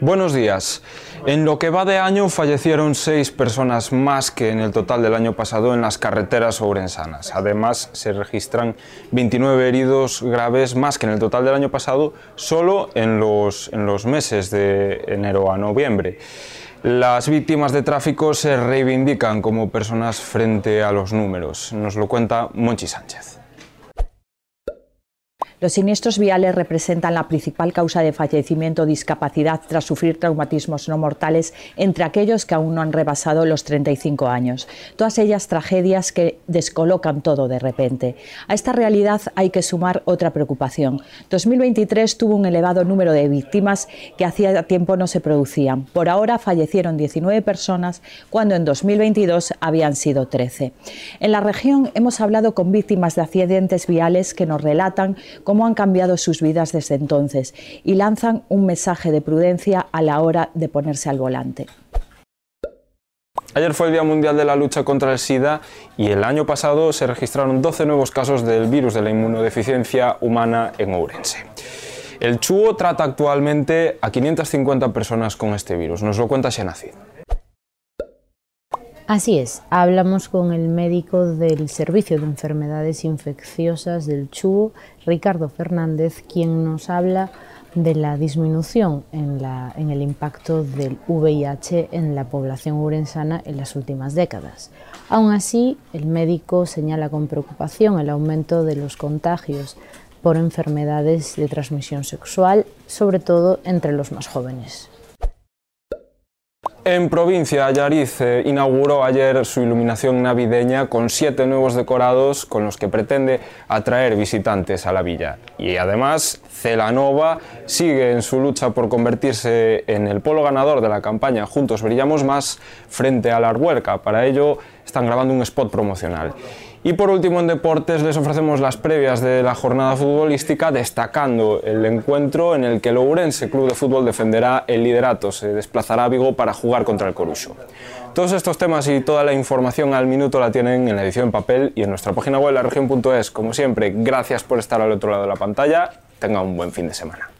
Buenos días. En lo que va de año fallecieron seis personas más que en el total del año pasado en las carreteras ourensanas. Además, se registran 29 heridos graves más que en el total del año pasado solo en los, en los meses de enero a noviembre. Las víctimas de tráfico se reivindican como personas frente a los números. Nos lo cuenta Monchi Sánchez. Los siniestros viales representan la principal causa de fallecimiento o discapacidad tras sufrir traumatismos no mortales entre aquellos que aún no han rebasado los 35 años. Todas ellas tragedias que descolocan todo de repente. A esta realidad hay que sumar otra preocupación. 2023 tuvo un elevado número de víctimas que hacía tiempo no se producían. Por ahora fallecieron 19 personas cuando en 2022 habían sido 13. En la región hemos hablado con víctimas de accidentes viales que nos relatan cómo han cambiado sus vidas desde entonces y lanzan un mensaje de prudencia a la hora de ponerse al volante. Ayer fue el Día Mundial de la Lucha contra el SIDA y el año pasado se registraron 12 nuevos casos del virus de la inmunodeficiencia humana en Ourense. El CHUO trata actualmente a 550 personas con este virus. Nos lo cuenta Xenacid. Así es, hablamos con el médico del Servicio de Enfermedades Infecciosas del CHUO, Ricardo Fernández, quien nos habla de la disminución en, en, el impacto del VIH en la población urensana en las últimas décadas. Aún así, el médico señala con preocupación el aumento de los contagios por enfermedades de transmisión sexual, sobre todo entre los más jóvenes. En provincia, Ayariz eh, inauguró ayer su iluminación navideña con siete nuevos decorados con los que pretende atraer visitantes a la villa. Y además, Celanova sigue en su lucha por convertirse en el polo ganador de la campaña Juntos Brillamos Más frente a la Arhuerca. Para ello, están grabando un spot promocional. Y por último en deportes les ofrecemos las previas de la jornada futbolística destacando el encuentro en el que el Ourense Club de Fútbol defenderá el liderato, se desplazará a Vigo para jugar contra el Corucho. Todos estos temas y toda la información al minuto la tienen en la edición en papel y en nuestra página web laregion.es. Como siempre, gracias por estar al otro lado de la pantalla. Tenga un buen fin de semana.